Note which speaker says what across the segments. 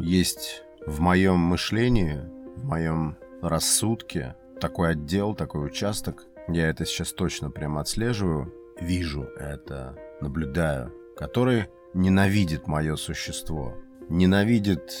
Speaker 1: есть в моем мышлении, в моем рассудке такой отдел, такой участок, я это сейчас точно прямо отслеживаю, вижу это, наблюдаю, который ненавидит мое существо, ненавидит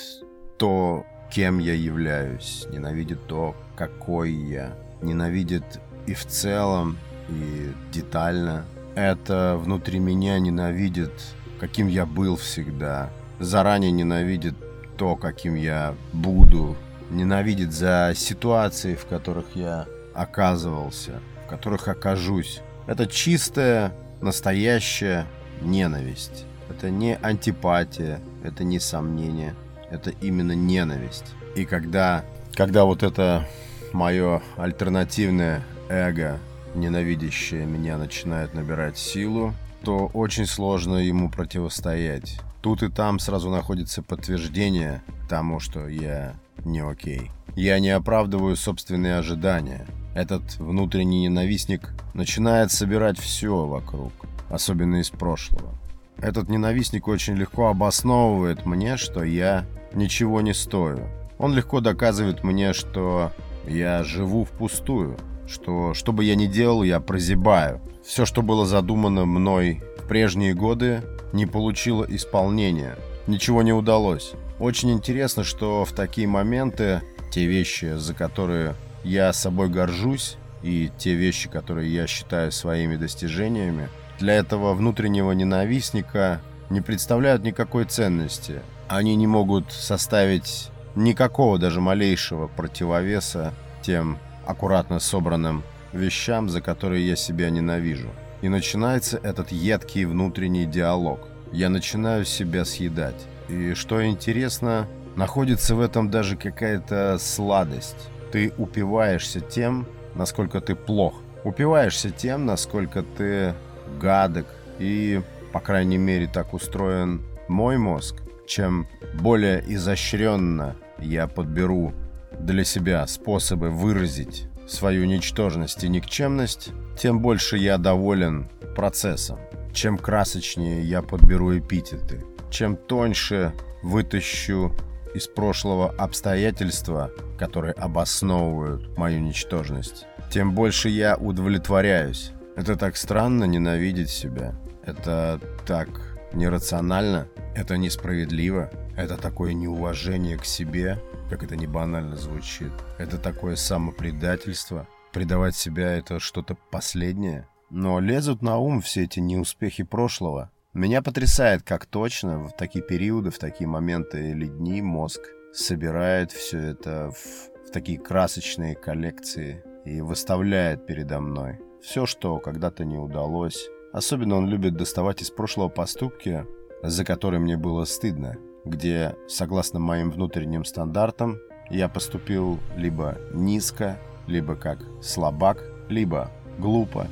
Speaker 1: то, кем я являюсь, ненавидит то, какой я, ненавидит и в целом, и детально. Это внутри меня ненавидит, каким я был всегда, заранее ненавидит то, каким я буду, ненавидит за ситуации, в которых я оказывался, в которых окажусь. Это чистая, настоящая ненависть. Это не антипатия, это не сомнение, это именно ненависть. И когда, когда вот это мое альтернативное эго, ненавидящее меня, начинает набирать силу, то очень сложно ему противостоять. Тут и там сразу находится подтверждение тому, что я не окей. Я не оправдываю собственные ожидания. Этот внутренний ненавистник начинает собирать все вокруг, особенно из прошлого. Этот ненавистник очень легко обосновывает мне, что я ничего не стою. Он легко доказывает мне, что я живу впустую, что что бы я ни делал, я прозябаю. Все, что было задумано мной в прежние годы, не получило исполнения. Ничего не удалось. Очень интересно, что в такие моменты те вещи, за которые я собой горжусь, и те вещи, которые я считаю своими достижениями, для этого внутреннего ненавистника не представляют никакой ценности. Они не могут составить никакого даже малейшего противовеса тем аккуратно собранным вещам, за которые я себя ненавижу. И начинается этот едкий внутренний диалог. Я начинаю себя съедать. И что интересно, находится в этом даже какая-то сладость. Ты упиваешься тем, насколько ты плох. Упиваешься тем, насколько ты гадок. И, по крайней мере, так устроен мой мозг. Чем более изощренно я подберу для себя способы выразить свою ничтожность и никчемность, тем больше я доволен процессом. Чем красочнее я подберу эпитеты, чем тоньше вытащу из прошлого обстоятельства, которые обосновывают мою ничтожность, тем больше я удовлетворяюсь. Это так странно ненавидеть себя. Это так нерационально. Это несправедливо. Это такое неуважение к себе, как это не банально звучит. Это такое самопредательство. Предавать себя это что-то последнее. Но лезут на ум все эти неуспехи прошлого, меня потрясает, как точно в такие периоды, в такие моменты или дни мозг собирает все это в, в такие красочные коллекции и выставляет передо мной. Все, что когда-то не удалось. Особенно он любит доставать из прошлого поступки, за которые мне было стыдно, где, согласно моим внутренним стандартам, я поступил либо низко, либо как слабак, либо глупо.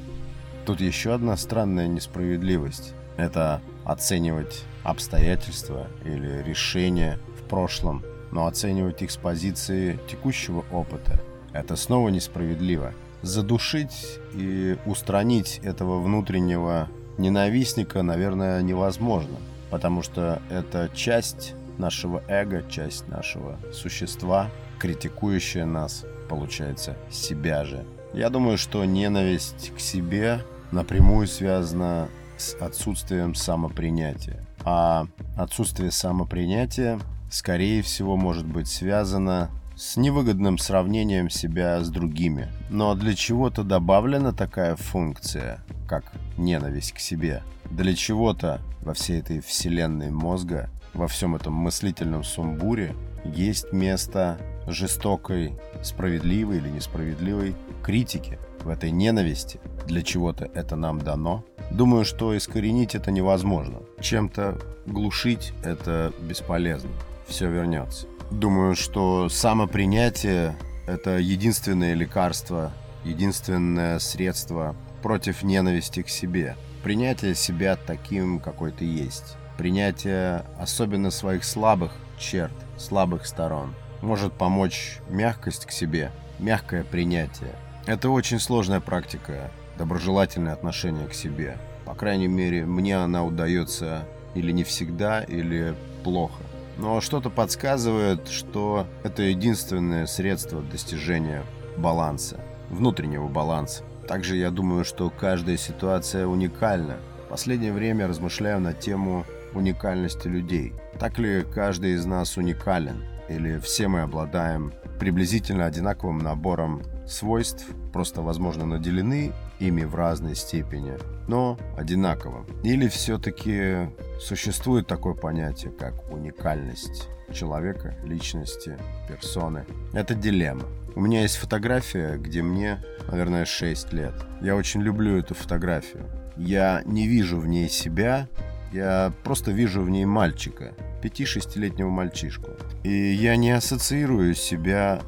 Speaker 1: Тут еще одна странная несправедливость это оценивать обстоятельства или решения в прошлом, но оценивать их с позиции текущего опыта – это снова несправедливо. Задушить и устранить этого внутреннего ненавистника, наверное, невозможно, потому что это часть нашего эго, часть нашего существа, критикующая нас, получается, себя же. Я думаю, что ненависть к себе напрямую связана с отсутствием самопринятия. А отсутствие самопринятия, скорее всего, может быть связано с невыгодным сравнением себя с другими. Но для чего-то добавлена такая функция, как ненависть к себе. Для чего-то во всей этой вселенной мозга, во всем этом мыслительном сумбуре есть место жестокой, справедливой или несправедливой критики, в этой ненависти. Для чего-то это нам дано, Думаю, что искоренить это невозможно. Чем-то глушить это бесполезно. Все вернется. Думаю, что самопринятие – это единственное лекарство, единственное средство против ненависти к себе. Принятие себя таким, какой ты есть. Принятие особенно своих слабых черт, слабых сторон. Может помочь мягкость к себе, мягкое принятие. Это очень сложная практика, доброжелательное отношение к себе. По крайней мере, мне она удается или не всегда, или плохо. но что-то подсказывает, что это единственное средство достижения баланса, внутреннего баланса. Также я думаю, что каждая ситуация уникальна. В последнее время размышляю на тему уникальности людей. Так ли каждый из нас уникален? Или все мы обладаем приблизительно одинаковым набором свойств, просто, возможно, наделены ими в разной степени, но одинаково. Или все-таки существует такое понятие, как уникальность человека, личности, персоны. Это дилемма. У меня есть фотография, где мне, наверное, 6 лет. Я очень люблю эту фотографию. Я не вижу в ней себя, я просто вижу в ней мальчика, 5-6-летнего мальчишку. И я не ассоциирую себя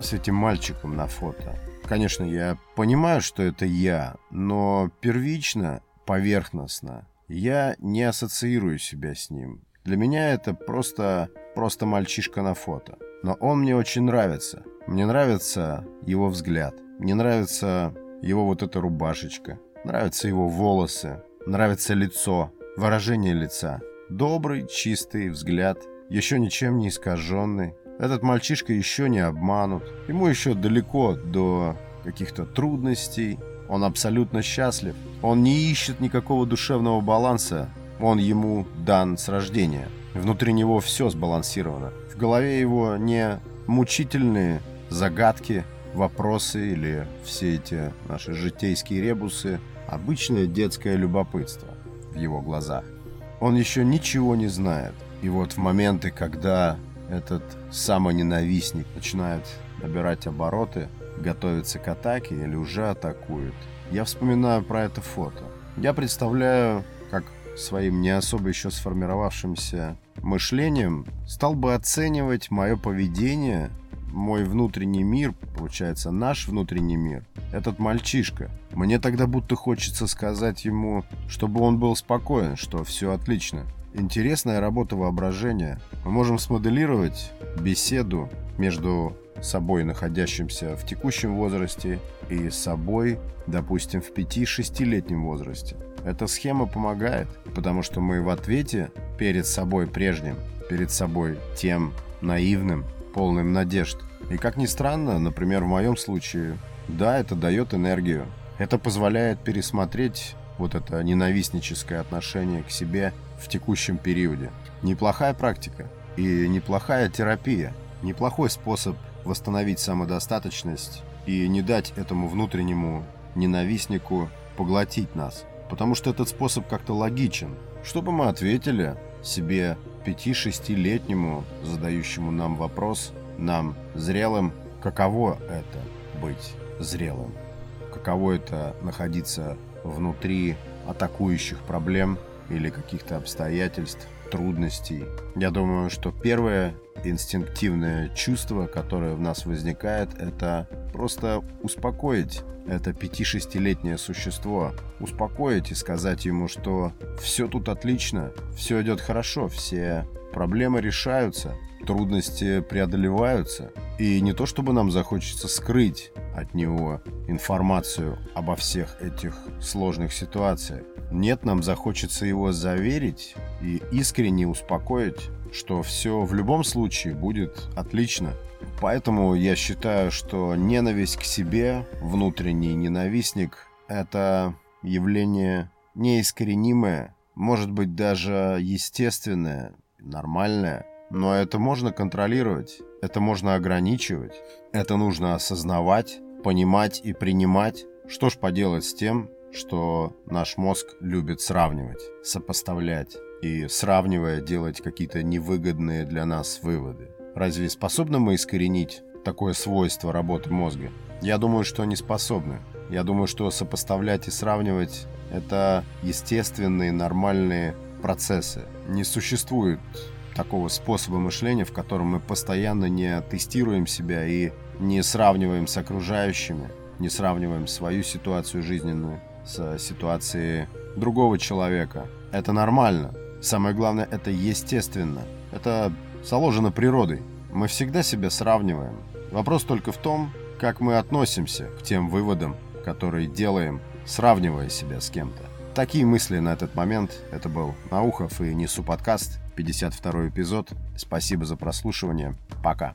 Speaker 1: с этим мальчиком на фото. Конечно, я понимаю, что это я, но первично, поверхностно, я не ассоциирую себя с ним. Для меня это просто, просто мальчишка на фото. Но он мне очень нравится. Мне нравится его взгляд. Мне нравится его вот эта рубашечка. Нравятся его волосы. Нравится лицо. Выражение лица. Добрый, чистый взгляд. Еще ничем не искаженный. Этот мальчишка еще не обманут. Ему еще далеко до каких-то трудностей. Он абсолютно счастлив. Он не ищет никакого душевного баланса. Он ему дан с рождения. Внутри него все сбалансировано. В голове его не мучительные загадки, вопросы или все эти наши житейские ребусы. Обычное детское любопытство в его глазах. Он еще ничего не знает. И вот в моменты, когда этот самоненавистник начинает набирать обороты, готовится к атаке или уже атакует, я вспоминаю про это фото. Я представляю, как своим не особо еще сформировавшимся мышлением стал бы оценивать мое поведение, мой внутренний мир, получается, наш внутренний мир, этот мальчишка. Мне тогда будто хочется сказать ему, чтобы он был спокоен, что все отлично. Интересная работа воображения. Мы можем смоделировать беседу между собой, находящимся в текущем возрасте, и собой, допустим, в 5-6-летнем возрасте. Эта схема помогает, потому что мы в ответе перед собой прежним, перед собой тем наивным, полным надежд. И как ни странно, например, в моем случае, да, это дает энергию. Это позволяет пересмотреть вот это ненавистническое отношение к себе в текущем периоде. Неплохая практика и неплохая терапия. Неплохой способ восстановить самодостаточность и не дать этому внутреннему ненавистнику поглотить нас. Потому что этот способ как-то логичен. Что бы мы ответили себе 5-6-летнему, задающему нам вопрос, нам, зрелым, каково это быть зрелым? Каково это находиться внутри атакующих проблем или каких-то обстоятельств, трудностей? Я думаю, что первое инстинктивное чувство, которое в нас возникает, это просто успокоить это 5-6-летнее существо, успокоить и сказать ему, что все тут отлично, все идет хорошо, все проблемы решаются, трудности преодолеваются. И не то чтобы нам захочется скрыть от него информацию обо всех этих сложных ситуациях. Нет, нам захочется его заверить и искренне успокоить, что все в любом случае будет отлично. Поэтому я считаю, что ненависть к себе, внутренний ненавистник, это явление неискоренимое, может быть даже естественное, нормальное, но это можно контролировать, это можно ограничивать, это нужно осознавать, понимать и принимать. Что ж поделать с тем, что наш мозг любит сравнивать, сопоставлять и, сравнивая, делать какие-то невыгодные для нас выводы. Разве способны мы искоренить такое свойство работы мозга? Я думаю, что не способны. Я думаю, что сопоставлять и сравнивать – это естественные, нормальные процессы. Не существует такого способа мышления, в котором мы постоянно не тестируем себя и не сравниваем с окружающими, не сравниваем свою ситуацию жизненную с ситуацией другого человека. Это нормально. Самое главное, это естественно. Это заложено природой. Мы всегда себя сравниваем. Вопрос только в том, как мы относимся к тем выводам, которые делаем, сравнивая себя с кем-то. Такие мысли на этот момент. Это был Наухов и Несу подкаст, 52 эпизод. Спасибо за прослушивание. Пока.